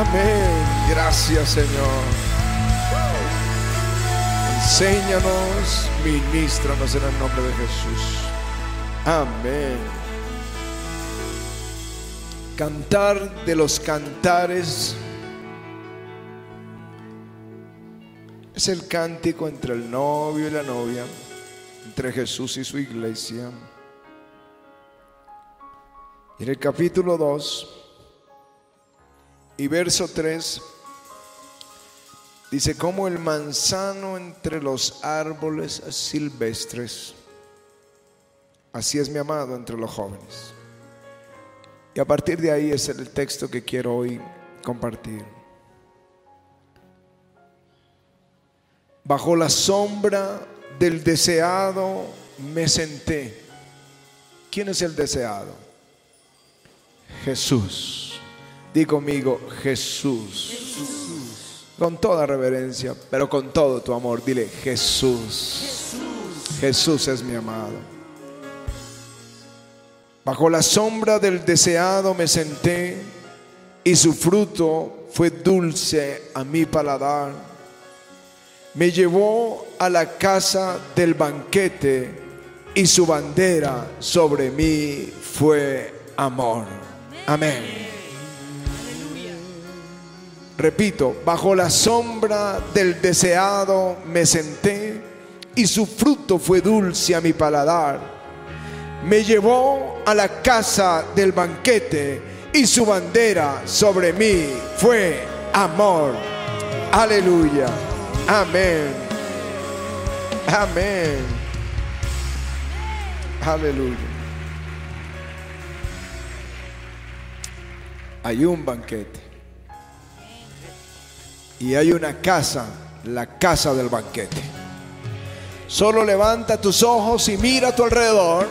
Amén. Gracias Señor. Enséñanos, ministranos en el nombre de Jesús. Amén. Cantar de los cantares es el cántico entre el novio y la novia, entre Jesús y su iglesia. En el capítulo 2 y verso 3 dice, como el manzano entre los árboles silvestres, así es mi amado entre los jóvenes. Y a partir de ahí es el texto que quiero hoy compartir. Bajo la sombra del deseado me senté. ¿Quién es el deseado? Jesús. Di conmigo, Jesús. Con toda reverencia, pero con todo tu amor, dile, Jesús. Jesús es mi amado. Bajo la sombra del deseado me senté y su fruto fue dulce a mi paladar. Me llevó a la casa del banquete y su bandera sobre mí fue amor. Amén. Repito, bajo la sombra del deseado me senté y su fruto fue dulce a mi paladar. Me llevó a la casa del banquete y su bandera sobre mí fue amor. Aleluya. Amén. Amén. Aleluya. Hay un banquete y hay una casa, la casa del banquete. Solo levanta tus ojos y mira a tu alrededor.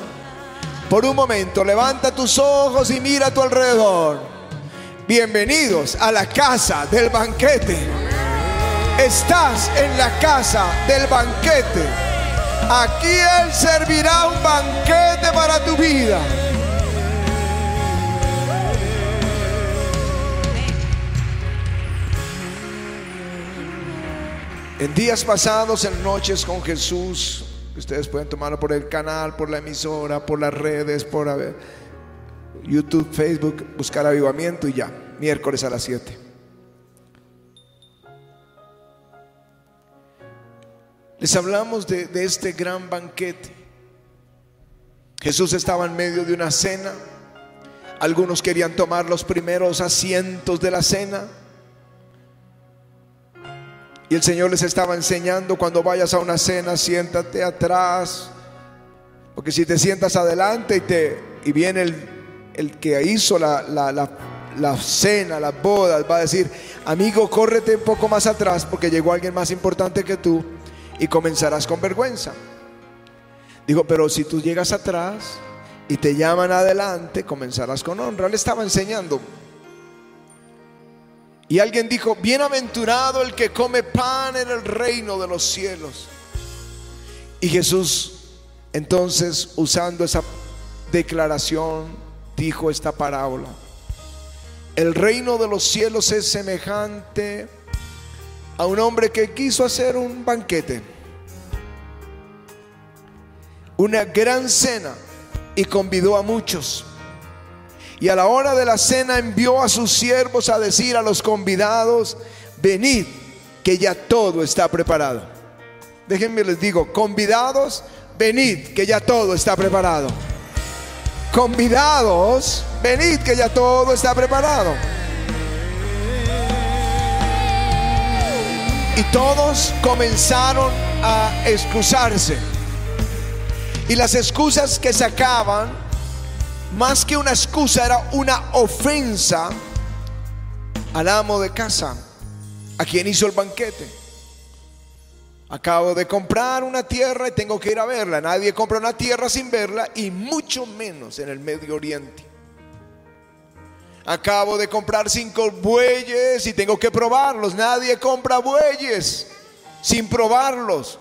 Por un momento, levanta tus ojos y mira a tu alrededor. Bienvenidos a la casa del banquete. Estás en la casa del banquete. Aquí Él servirá un banquete para tu vida. En días pasados, en noches con Jesús, ustedes pueden tomarlo por el canal, por la emisora, por las redes, por YouTube, Facebook, buscar avivamiento y ya, miércoles a las 7. Les hablamos de, de este gran banquete. Jesús estaba en medio de una cena. Algunos querían tomar los primeros asientos de la cena. Y el Señor les estaba enseñando, cuando vayas a una cena, siéntate atrás. Porque si te sientas adelante y, te, y viene el, el que hizo la, la, la, la cena, las bodas, va a decir, amigo, córrete un poco más atrás porque llegó alguien más importante que tú y comenzarás con vergüenza. Digo, pero si tú llegas atrás y te llaman adelante, comenzarás con honra. Le estaba enseñando y alguien dijo, bienaventurado el que come pan en el reino de los cielos. Y Jesús, entonces, usando esa declaración, dijo esta parábola. El reino de los cielos es semejante a un hombre que quiso hacer un banquete, una gran cena, y convidó a muchos. Y a la hora de la cena envió a sus siervos a decir a los convidados, venid, que ya todo está preparado. Déjenme les digo, convidados, venid, que ya todo está preparado. Convidados, venid, que ya todo está preparado. Y todos comenzaron a excusarse. Y las excusas que sacaban más que una excusa, era una ofensa al amo de casa, a quien hizo el banquete. Acabo de comprar una tierra y tengo que ir a verla. Nadie compra una tierra sin verla y mucho menos en el Medio Oriente. Acabo de comprar cinco bueyes y tengo que probarlos. Nadie compra bueyes sin probarlos.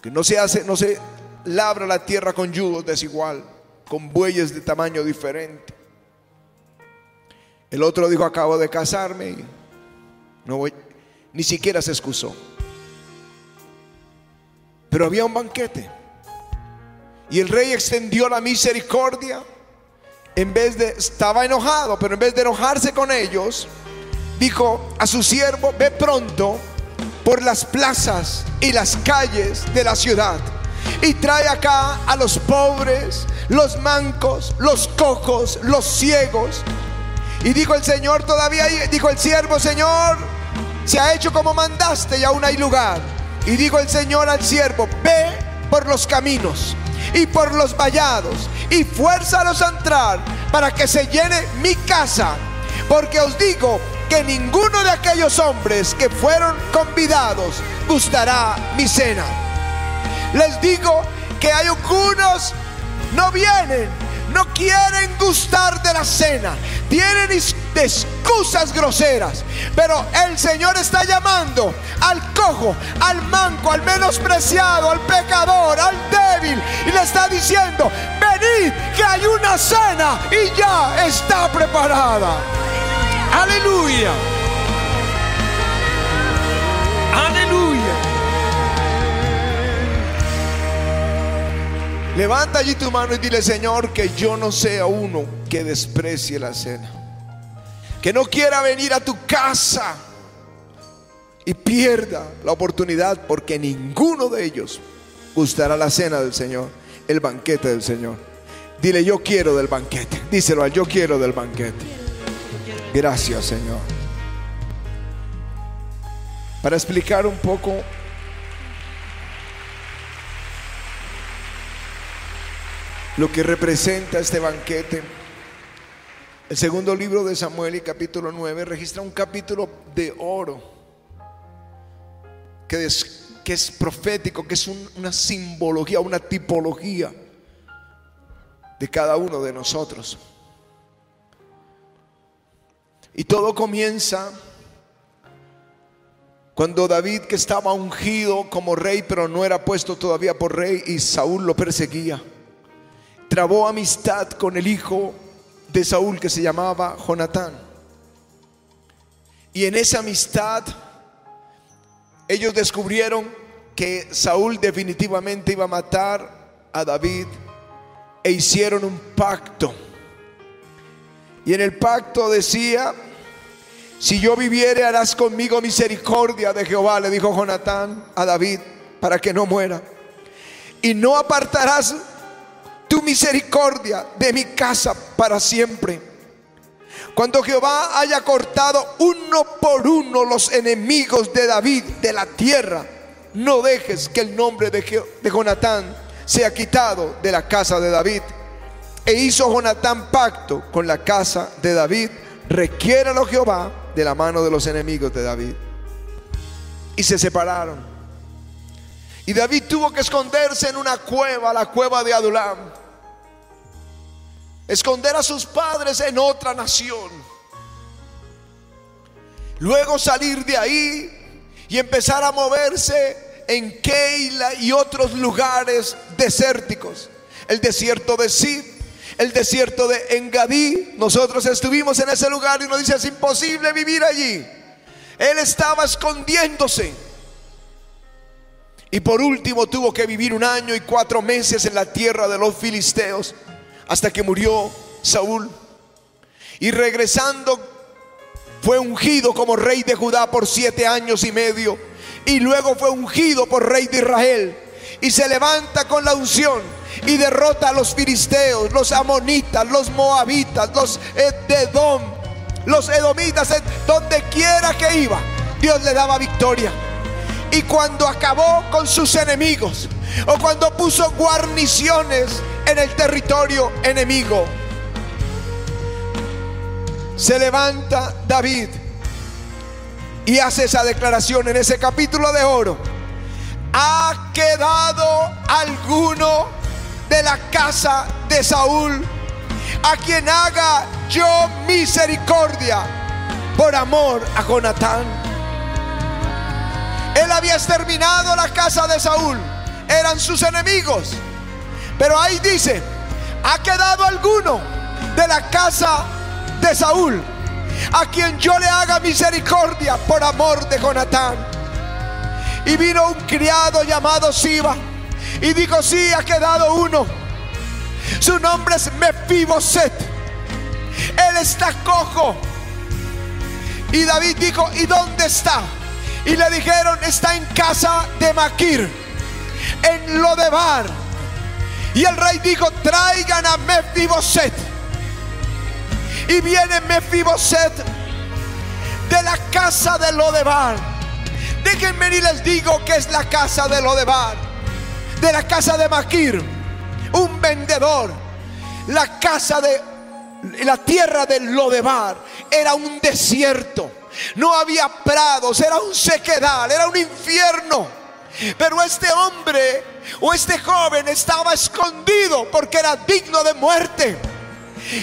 Que no se hace, no se labra la tierra con yugo desigual con bueyes de tamaño diferente. El otro dijo, acabo de casarme no voy, ni siquiera se excusó. Pero había un banquete. Y el rey extendió la misericordia. En vez de, estaba enojado, pero en vez de enojarse con ellos, dijo a su siervo, ve pronto por las plazas y las calles de la ciudad y trae acá a los pobres, los mancos, los cojos, los ciegos. Y dijo el Señor todavía, dijo el siervo, Señor, se ha hecho como mandaste y aún hay lugar. Y dijo el Señor al siervo, ve por los caminos y por los vallados y fuérzalos a entrar para que se llene mi casa. Porque os digo que ninguno de aquellos hombres que fueron convidados gustará mi cena. Les digo que hay algunos no vienen, no quieren gustar de la cena, tienen excusas groseras. Pero el Señor está llamando al cojo, al manco, al menospreciado, al pecador, al débil. Y le está diciendo, venid que hay una cena y ya está preparada. Aleluya. Aleluya. Levanta allí tu mano y dile, Señor, que yo no sea uno que desprecie la cena. Que no quiera venir a tu casa y pierda la oportunidad porque ninguno de ellos gustará la cena del Señor, el banquete del Señor. Dile, yo quiero del banquete. Díselo al yo quiero del banquete. Gracias, Señor. Para explicar un poco lo que representa este banquete. El segundo libro de Samuel y capítulo 9 registra un capítulo de oro que es, que es profético, que es una simbología, una tipología de cada uno de nosotros. Y todo comienza cuando David, que estaba ungido como rey, pero no era puesto todavía por rey, y Saúl lo perseguía trabó amistad con el hijo de Saúl que se llamaba Jonatán. Y en esa amistad ellos descubrieron que Saúl definitivamente iba a matar a David e hicieron un pacto. Y en el pacto decía, si yo viviere harás conmigo misericordia de Jehová, le dijo Jonatán a David, para que no muera. Y no apartarás misericordia de mi casa para siempre. Cuando Jehová haya cortado uno por uno los enemigos de David de la tierra, no dejes que el nombre de, de Jonatán sea quitado de la casa de David. E hizo Jonatán pacto con la casa de David, requiéralo Jehová de la mano de los enemigos de David. Y se separaron. Y David tuvo que esconderse en una cueva, la cueva de Adulam esconder a sus padres en otra nación. Luego salir de ahí y empezar a moverse en Keila y otros lugares desérticos. El desierto de Sid, el desierto de Engadí. Nosotros estuvimos en ese lugar y nos dice es imposible vivir allí. Él estaba escondiéndose. Y por último tuvo que vivir un año y cuatro meses en la tierra de los filisteos hasta que murió Saúl. Y regresando fue ungido como rey de Judá por siete años y medio. Y luego fue ungido por rey de Israel. Y se levanta con la unción y derrota a los filisteos, los amonitas, los moabitas, los edom, los edomitas, donde quiera que iba, Dios le daba victoria. Y cuando acabó con sus enemigos, o cuando puso guarniciones en el territorio enemigo. Se levanta David y hace esa declaración en ese capítulo de oro. ¿Ha quedado alguno de la casa de Saúl a quien haga yo misericordia por amor a Jonatán? Él había exterminado la casa de Saúl, eran sus enemigos. Pero ahí dice, ha quedado alguno de la casa de Saúl a quien yo le haga misericordia por amor de Jonatán. Y vino un criado llamado Siba y dijo, sí, ha quedado uno. Su nombre es Mefiboset. Él está cojo. Y David dijo, ¿y dónde está? Y le dijeron, está en casa de Maquir, en Lodebar. Y el rey dijo, traigan a Mefiboset. Y viene Mefiboset de la casa de Lodebar. Déjenme y les digo que es la casa de Lodebar. De la casa de Maquir, un vendedor. La casa de la tierra de Lodebar era un desierto. No había prados, era un sequedal, era un infierno. Pero este hombre o este joven estaba escondido porque era digno de muerte.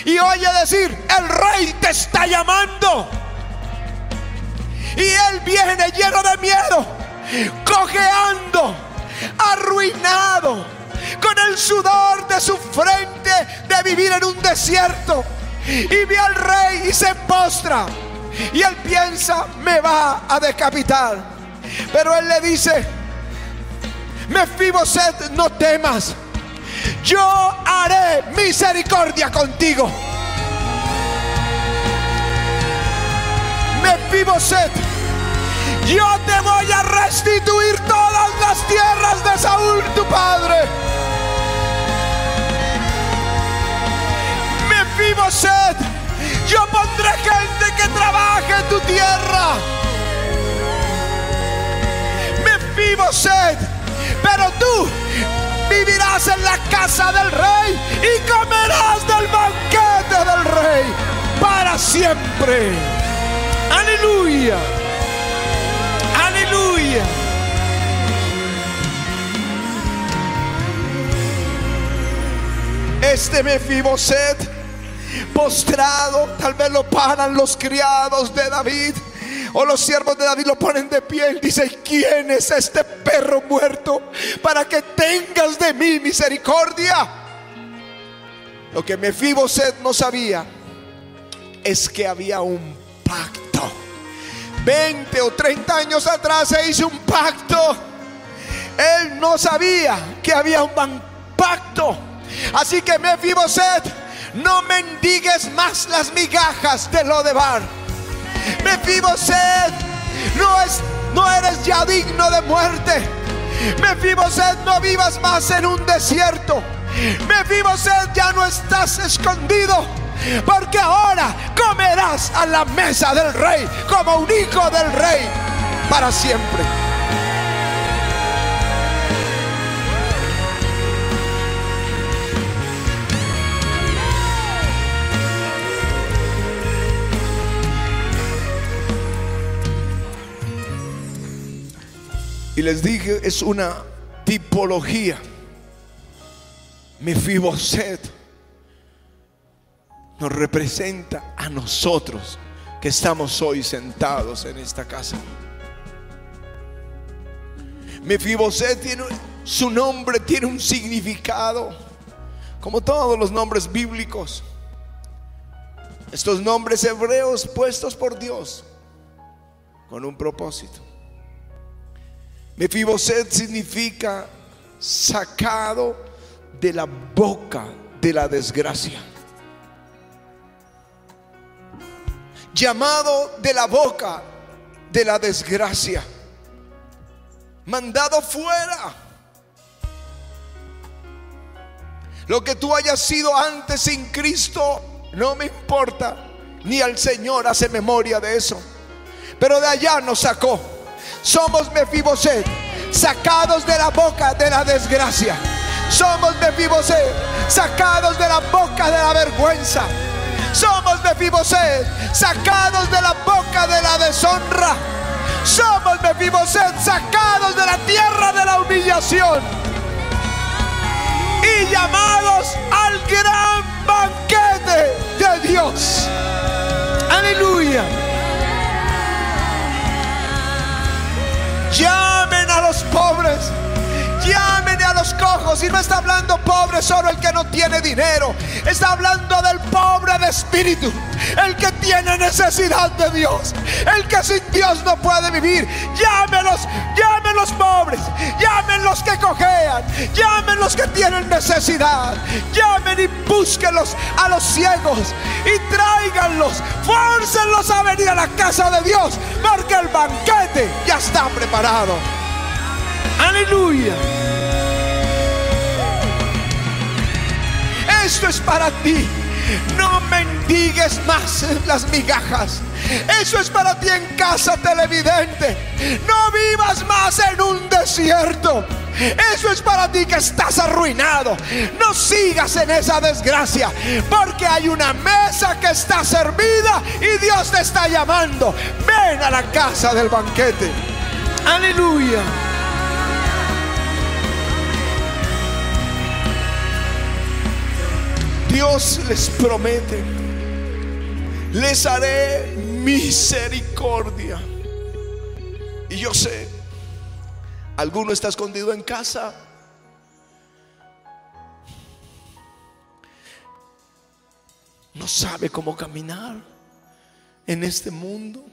Y oye decir, el rey te está llamando. Y él viene lleno de miedo, cojeando, arruinado, con el sudor de su frente de vivir en un desierto. Y ve al rey y se postra. Y él piensa, me va a decapitar. Pero él le dice, Mefiboset, no temas. Yo haré misericordia contigo. Mefiboset, yo te voy a restituir todas las tierras de Saúl, tu padre. Mefiboset, yo pondré gente que trabaje en tu tierra. Mefiboset, pero tú vivirás en la casa del rey y comerás del banquete del rey para siempre. Aleluya. Aleluya. Este Mefiboset postrado, tal vez lo paran los criados de David o los siervos de David lo ponen de pie. y dice: ¿Quién es este perro muerto para que tengas de mí misericordia? Lo que Mefiboset no sabía es que había un pacto. 20 o 30 años atrás se hizo un pacto. Él no sabía que había un pacto. Así que Mefiboset, no mendigues más las migajas de lo de bar. Mefiboset, no, es, no eres ya digno de muerte. Mefiboset, no vivas más en un desierto. Mefiboset, ya no estás escondido. Porque ahora comerás a la mesa del rey como un hijo del rey para siempre. Y les dije, es una tipología. Mefiboset nos representa a nosotros que estamos hoy sentados en esta casa. Mefiboset tiene su nombre tiene un significado, como todos los nombres bíblicos. Estos nombres hebreos puestos por Dios con un propósito. Mefiboset significa sacado de la boca de la desgracia. Llamado de la boca de la desgracia. Mandado fuera. Lo que tú hayas sido antes sin Cristo, no me importa. Ni al Señor hace memoria de eso. Pero de allá nos sacó somos Mefiboset, sacados de la boca de la desgracia. Somos Mefiboset, sacados de la boca de la vergüenza. Somos Mefiboset, sacados de la boca de la deshonra. Somos Mefiboset, sacados de la tierra de la humillación. Y llamados al gran banquete de Dios. Aleluya. Llamen a los pobres. Llamen cojos. Y no está hablando pobre solo el que no tiene dinero. Está hablando del pobre de espíritu. El que tiene necesidad de Dios. El que sin Dios no puede vivir. Llámenos, llamen los pobres. Llamen los que cojean. Llamen los que tienen necesidad. Llamen y búsquenlos a los ciegos. Y tráiganlos. Fórcenlos a venir a la casa de Dios. Porque el banquete ya está preparado. Aleluya. Esto es para ti. No mendigues más las migajas. Eso es para ti en casa televidente. No vivas más en un desierto. Eso es para ti que estás arruinado. No sigas en esa desgracia. Porque hay una mesa que está servida y Dios te está llamando. Ven a la casa del banquete. Aleluya. Dios les promete, les haré misericordia. Y yo sé, alguno está escondido en casa. No sabe cómo caminar en este mundo.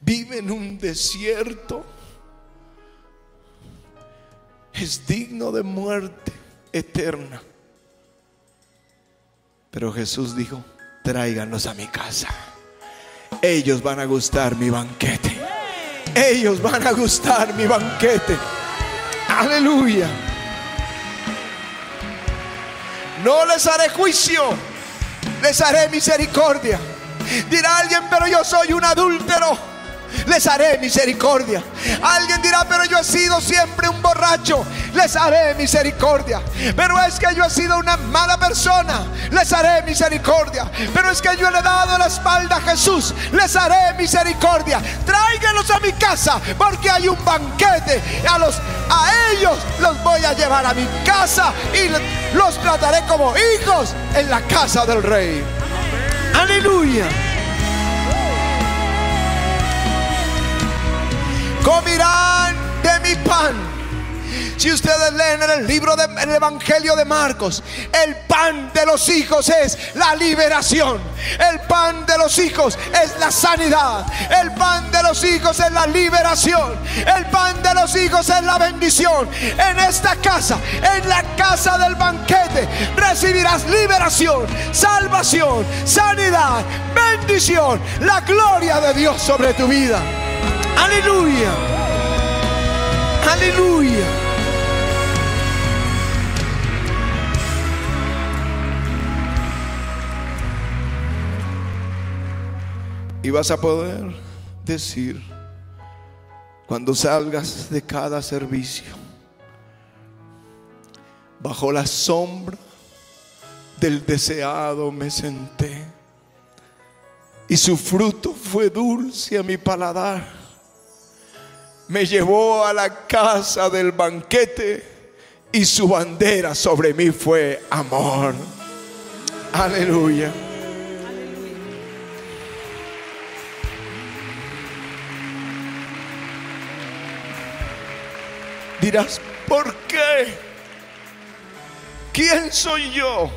Vive en un desierto. Es digno de muerte eterna. Pero Jesús dijo, tráiganlos a mi casa. Ellos van a gustar mi banquete. Ellos van a gustar mi banquete. Aleluya. No les haré juicio, les haré misericordia. Dirá alguien, pero yo soy un adúltero les haré misericordia. Alguien dirá, pero yo he sido siempre un borracho, les haré misericordia. Pero es que yo he sido una mala persona, les haré misericordia. Pero es que yo le he dado la espalda a Jesús, les haré misericordia. Tráiganlos a mi casa, porque hay un banquete. A, los, a ellos los voy a llevar a mi casa y los trataré como hijos en la casa del rey. Aleluya. comerán de mi pan. Si ustedes leen en el libro del Evangelio de Marcos, el pan de los hijos es la liberación. El pan de los hijos es la sanidad. El pan de los hijos es la liberación. El pan de los hijos es la bendición. En esta casa, en la casa del banquete, recibirás liberación, salvación, sanidad, bendición, la gloria de Dios sobre tu vida. Aleluya. Aleluya. Y vas a poder decir cuando salgas de cada servicio, bajo la sombra del deseado me senté y su fruto fue dulce a mi paladar me llevó a la casa del banquete y su bandera sobre mí fue amor. Aleluya. Dirás, ¿por qué? ¿Quién soy yo?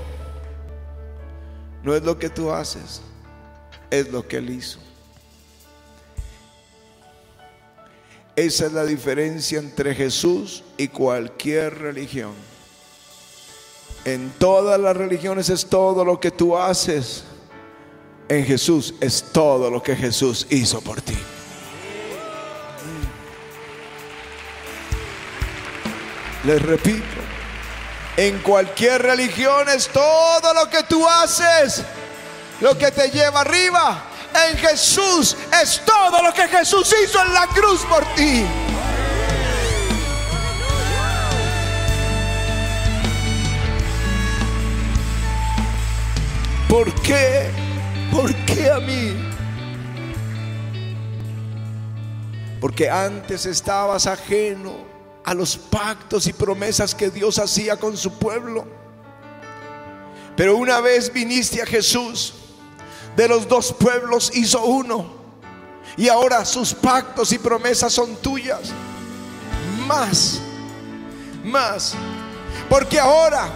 No es lo que tú haces, es lo que Él hizo. Esa es la diferencia entre Jesús y cualquier religión. En todas las religiones es todo lo que tú haces. En Jesús es todo lo que Jesús hizo por ti. Les repito, en cualquier religión es todo lo que tú haces, lo que te lleva arriba en Jesús es todo lo que Jesús hizo en la cruz por ti. ¿Por qué? ¿Por qué a mí? Porque antes estabas ajeno a los pactos y promesas que Dios hacía con su pueblo. Pero una vez viniste a Jesús, de los dos pueblos hizo uno. Y ahora sus pactos y promesas son tuyas. Más más. Porque ahora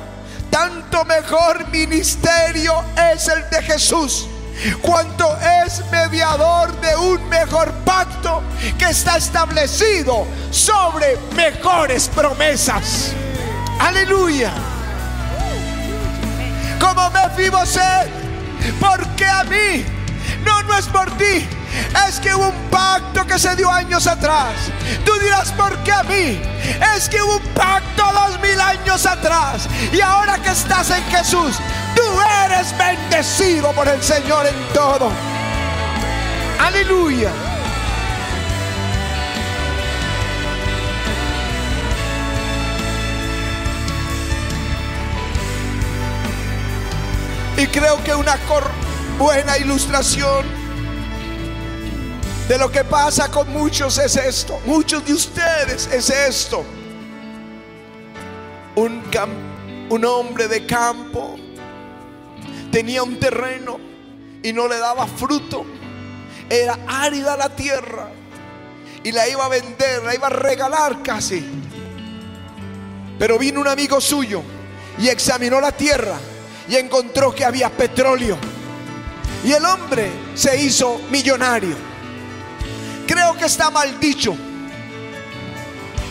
tanto mejor ministerio es el de Jesús cuanto es mediador de un mejor pacto que está establecido sobre mejores promesas. Aleluya. Como me Mefiboset, porque a mí, no, no es por ti, es que hubo un pacto que se dio años atrás. Tú dirás, ¿por qué a mí? Es que hubo un pacto dos mil años atrás. Y ahora que estás en Jesús, tú eres bendecido por el Señor en todo. Aleluya. Y creo que una buena ilustración de lo que pasa con muchos es esto. Muchos de ustedes es esto. Un, un hombre de campo tenía un terreno y no le daba fruto. Era árida la tierra y la iba a vender, la iba a regalar casi. Pero vino un amigo suyo y examinó la tierra y encontró que había petróleo. Y el hombre se hizo millonario creo que está mal dicho.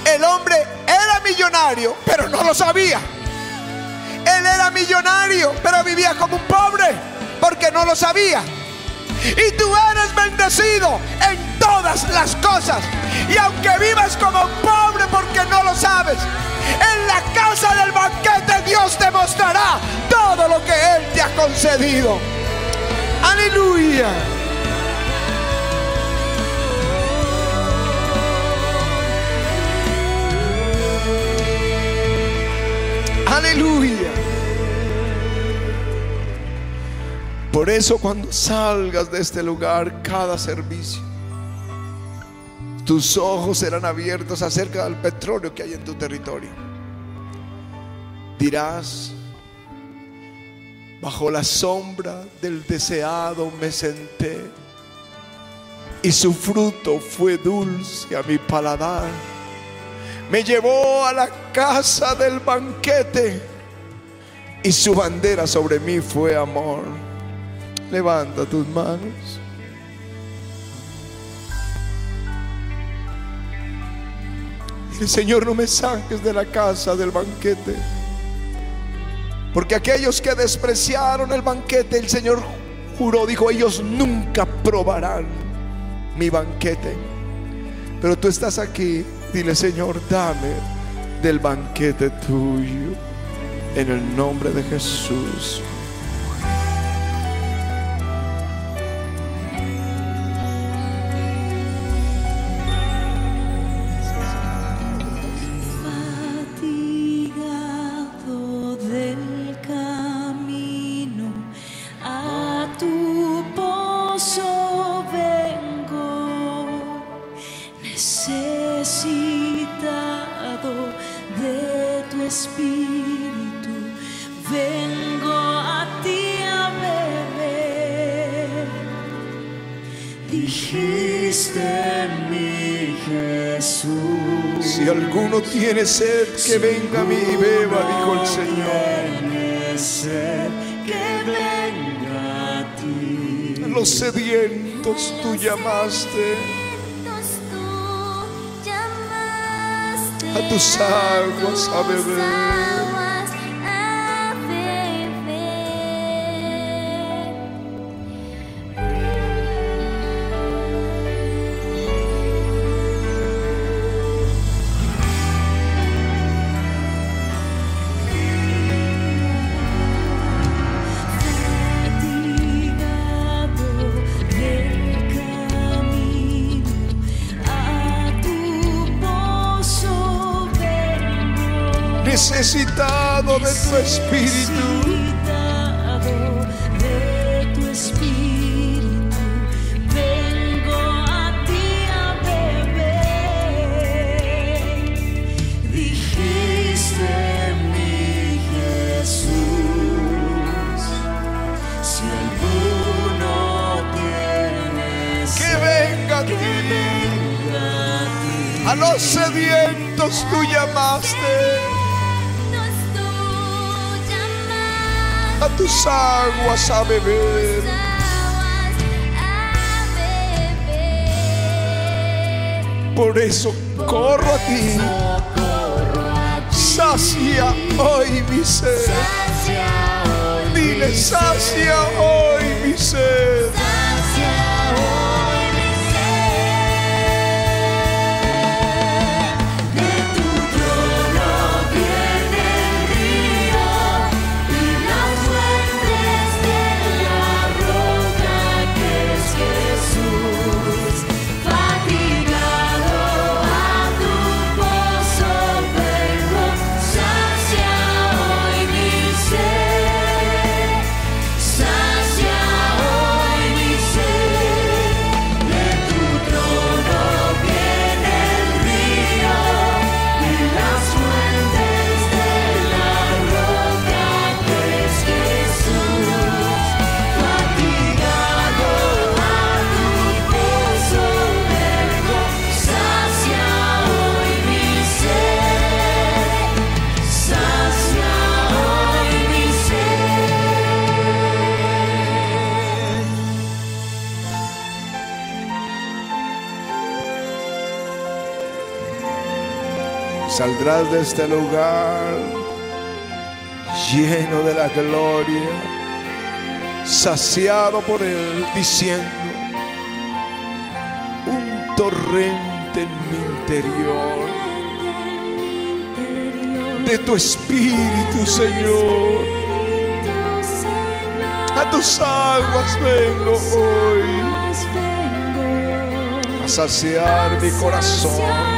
El hombre era millonario, pero no lo sabía. Él era millonario, pero vivía como un pobre, porque no lo sabía. Y tú eres bendecido en todas las cosas. Y aunque vivas como un pobre porque no lo sabes, en la casa del banquete Dios te mostrará todo lo que Él te ha concedido. Aleluya. Aleluya. Por eso cuando salgas de este lugar, cada servicio, tus ojos serán abiertos acerca del petróleo que hay en tu territorio. Dirás, bajo la sombra del deseado me senté y su fruto fue dulce a mi paladar me llevó a la casa del banquete y su bandera sobre mí fue amor. Levanta tus manos. El Señor, no me saques de la casa del banquete. Porque aquellos que despreciaron el banquete, el Señor juró, dijo, ellos nunca probarán mi banquete. Pero tú estás aquí Dile, Señor, dame del banquete tuyo. En el nombre de Jesús. Tiene sed, que venga a mí y beba, dijo el Señor. Sed, que venga a ti. Los sedientos tú llamaste. A tus aguas a beber. Suscitado de tu espíritu, vengo a ti a beber. Dijiste mi Jesús, si alguno tiene sed, que venga, que venga. A los sedientos tú llamaste. a tus aguas a beber. Por eso corro a ti, sacia hoy mi sed. Dile, sacia hoy mi sed. saldrás de este lugar lleno de la gloria, saciado por Él, diciendo, un torrente en mi interior, de tu espíritu, Señor, a tus aguas vengo hoy a saciar mi corazón.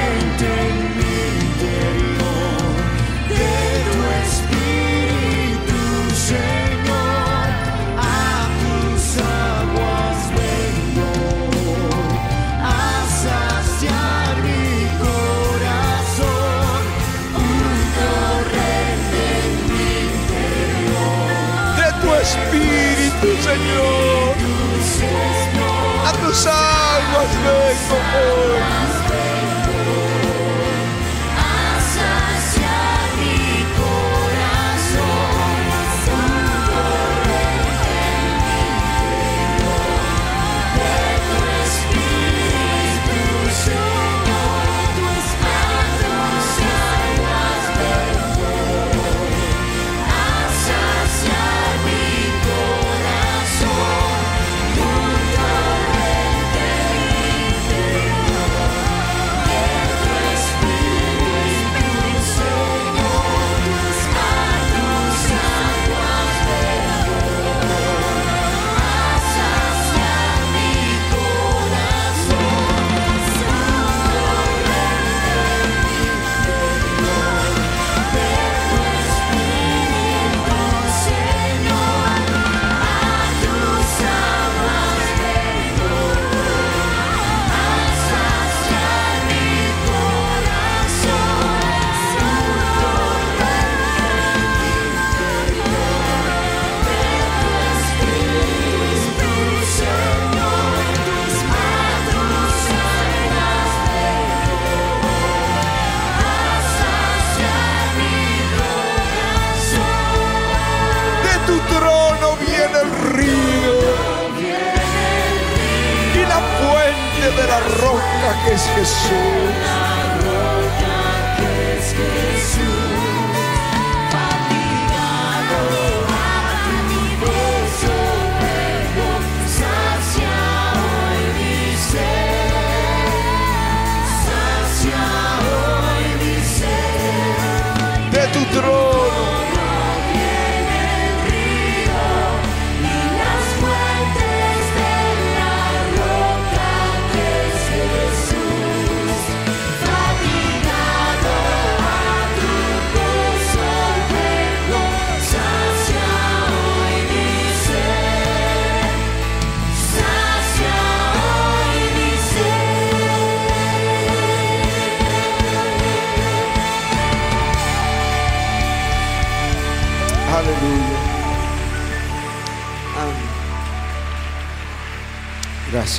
I was made for you.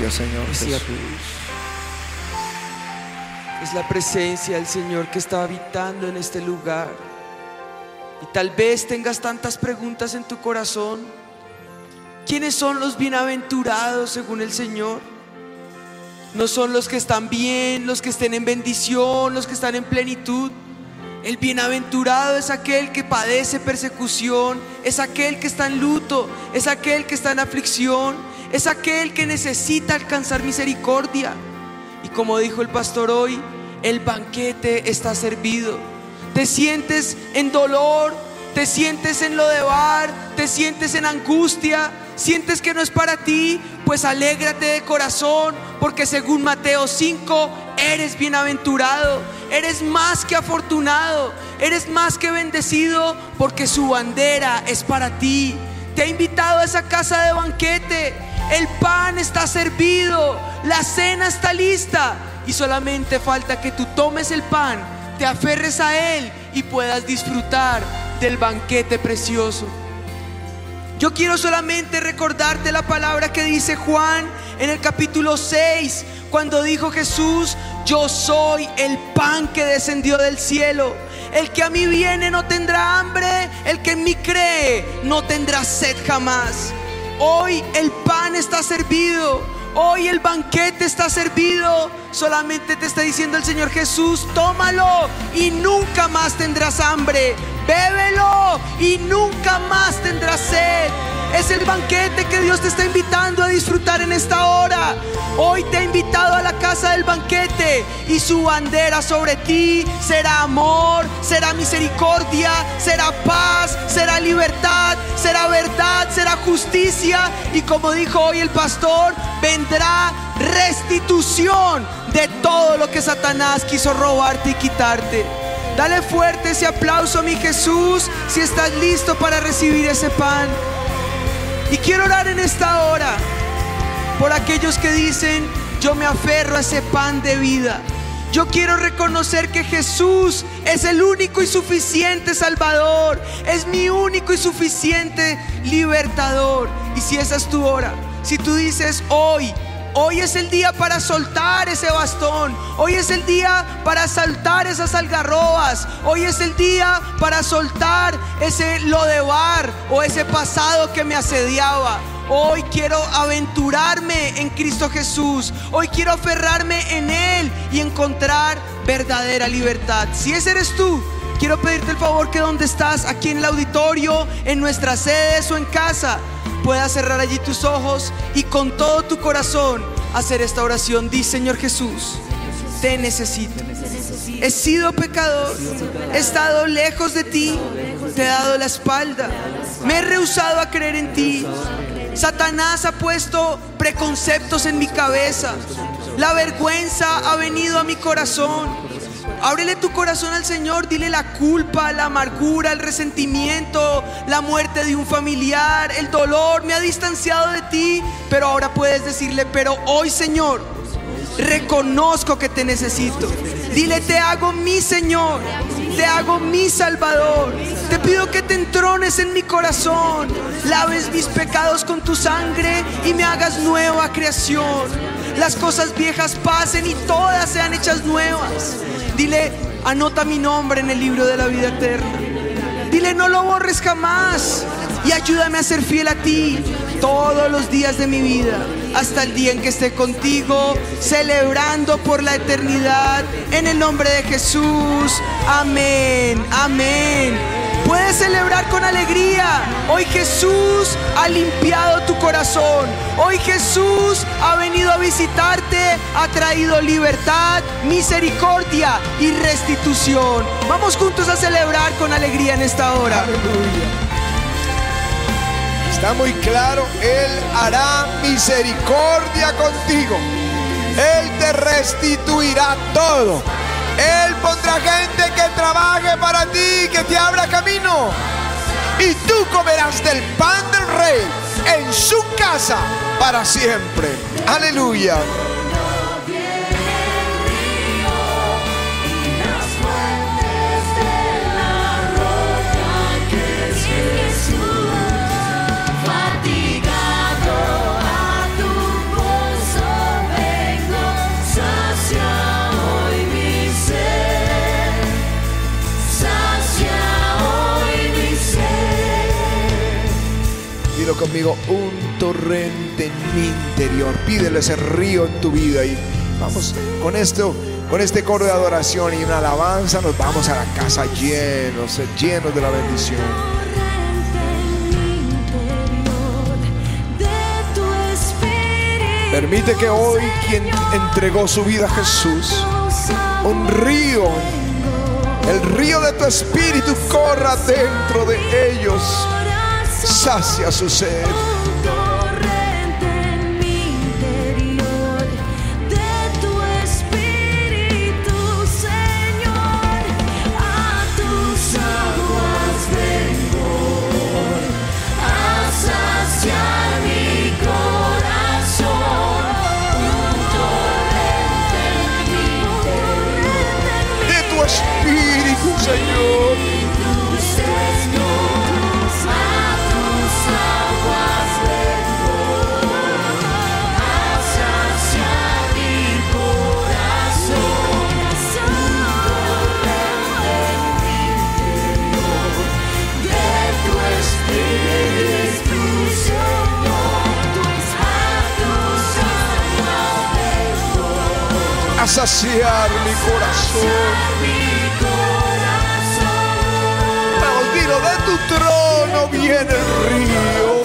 Gracias, Señor. Jesús. Es la presencia del Señor que está habitando en este lugar. Y tal vez tengas tantas preguntas en tu corazón. ¿Quiénes son los bienaventurados según el Señor? No son los que están bien, los que estén en bendición, los que están en plenitud. El bienaventurado es aquel que padece persecución, es aquel que está en luto, es aquel que está en aflicción, es aquel que necesita alcanzar misericordia. Y como dijo el pastor hoy, el banquete está servido. Te sientes en dolor, te sientes en lo de bar, te sientes en angustia, sientes que no es para ti, pues alégrate de corazón, porque según Mateo 5, eres bienaventurado, eres más que afortunado, eres más que bendecido, porque su bandera es para ti. Te ha invitado a esa casa de banquete, el pan está servido, la cena está lista y solamente falta que tú tomes el pan, te aferres a él y puedas disfrutar del banquete precioso. Yo quiero solamente recordarte la palabra que dice Juan en el capítulo 6, cuando dijo Jesús, yo soy el pan que descendió del cielo. El que a mí viene no tendrá hambre, el que en mí cree no tendrá sed jamás. Hoy el pan está servido, hoy el banquete está servido. Solamente te está diciendo el Señor Jesús, tómalo y nunca más tendrás hambre. Bébelo y nunca más tendrás sed. Es el banquete que Dios te está invitando a disfrutar en esta hora. Hoy te la casa del banquete y su bandera sobre ti será amor, será misericordia, será paz, será libertad, será verdad, será justicia. Y como dijo hoy el pastor, vendrá restitución de todo lo que Satanás quiso robarte y quitarte. Dale fuerte ese aplauso mi Jesús si estás listo para recibir ese pan. Y quiero orar en esta hora por aquellos que dicen, yo me aferro a ese pan de vida. Yo quiero reconocer que Jesús es el único y suficiente Salvador, es mi único y suficiente libertador. Y si esa es tu hora, si tú dices hoy, Hoy es el día para soltar ese bastón. Hoy es el día para saltar esas algarrobas. Hoy es el día para soltar ese lodebar o ese pasado que me asediaba. Hoy quiero aventurarme en Cristo Jesús. Hoy quiero aferrarme en Él y encontrar verdadera libertad. Si ese eres tú, quiero pedirte el favor que donde estás, aquí en el auditorio, en nuestras sedes o en casa, puedas cerrar allí tus ojos y con todo tu corazón hacer esta oración. Di, Señor Jesús, te necesito. He sido pecador, he estado lejos de ti, te he dado la espalda, me he rehusado a creer en ti. Satanás ha puesto preconceptos en mi cabeza, la vergüenza ha venido a mi corazón. Ábrele tu corazón al Señor, dile la culpa, la amargura, el resentimiento, la muerte de un familiar, el dolor, me ha distanciado de ti, pero ahora puedes decirle, pero hoy Señor, reconozco que te necesito. Dile, te hago mi Señor, te hago mi Salvador. Te pido que te entrones en mi corazón, laves mis pecados con tu sangre y me hagas nueva creación. Las cosas viejas pasen y todas sean hechas nuevas. Dile, anota mi nombre en el libro de la vida eterna. Dile, no lo borres jamás. Y ayúdame a ser fiel a ti todos los días de mi vida. Hasta el día en que esté contigo, celebrando por la eternidad. En el nombre de Jesús. Amén. Amén. Puedes celebrar con alegría. Hoy Jesús ha limpiado tu corazón. Hoy Jesús ha venido a visitarte, ha traído libertad, misericordia y restitución. Vamos juntos a celebrar con alegría en esta hora. Está muy claro, Él hará misericordia contigo. Él te restituirá todo. Él pondrá gente que trabaje para ti, que te abra camino. Y tú comerás del pan del rey en su casa para siempre. Aleluya. Conmigo, un torrente en mi interior. Pídele ese río en tu vida y vamos con esto, con este coro de adoración y una alabanza, nos vamos a la casa llenos, llenos de la bendición. Permite que hoy quien entregó su vida a Jesús, un río, el río de tu espíritu corra dentro de ellos, sacia su sed. A saciar mi corazón. dilo, de tu trono viene el río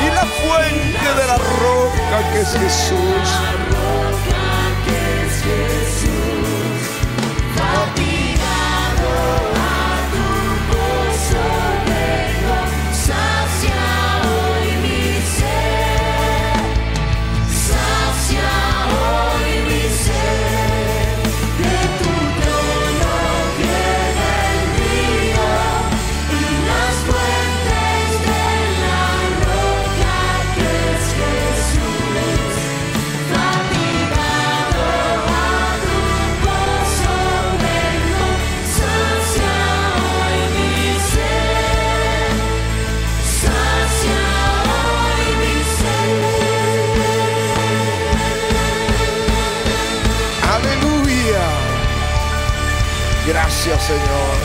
y la fuente de la roca que es Jesús. Gracias, Señor.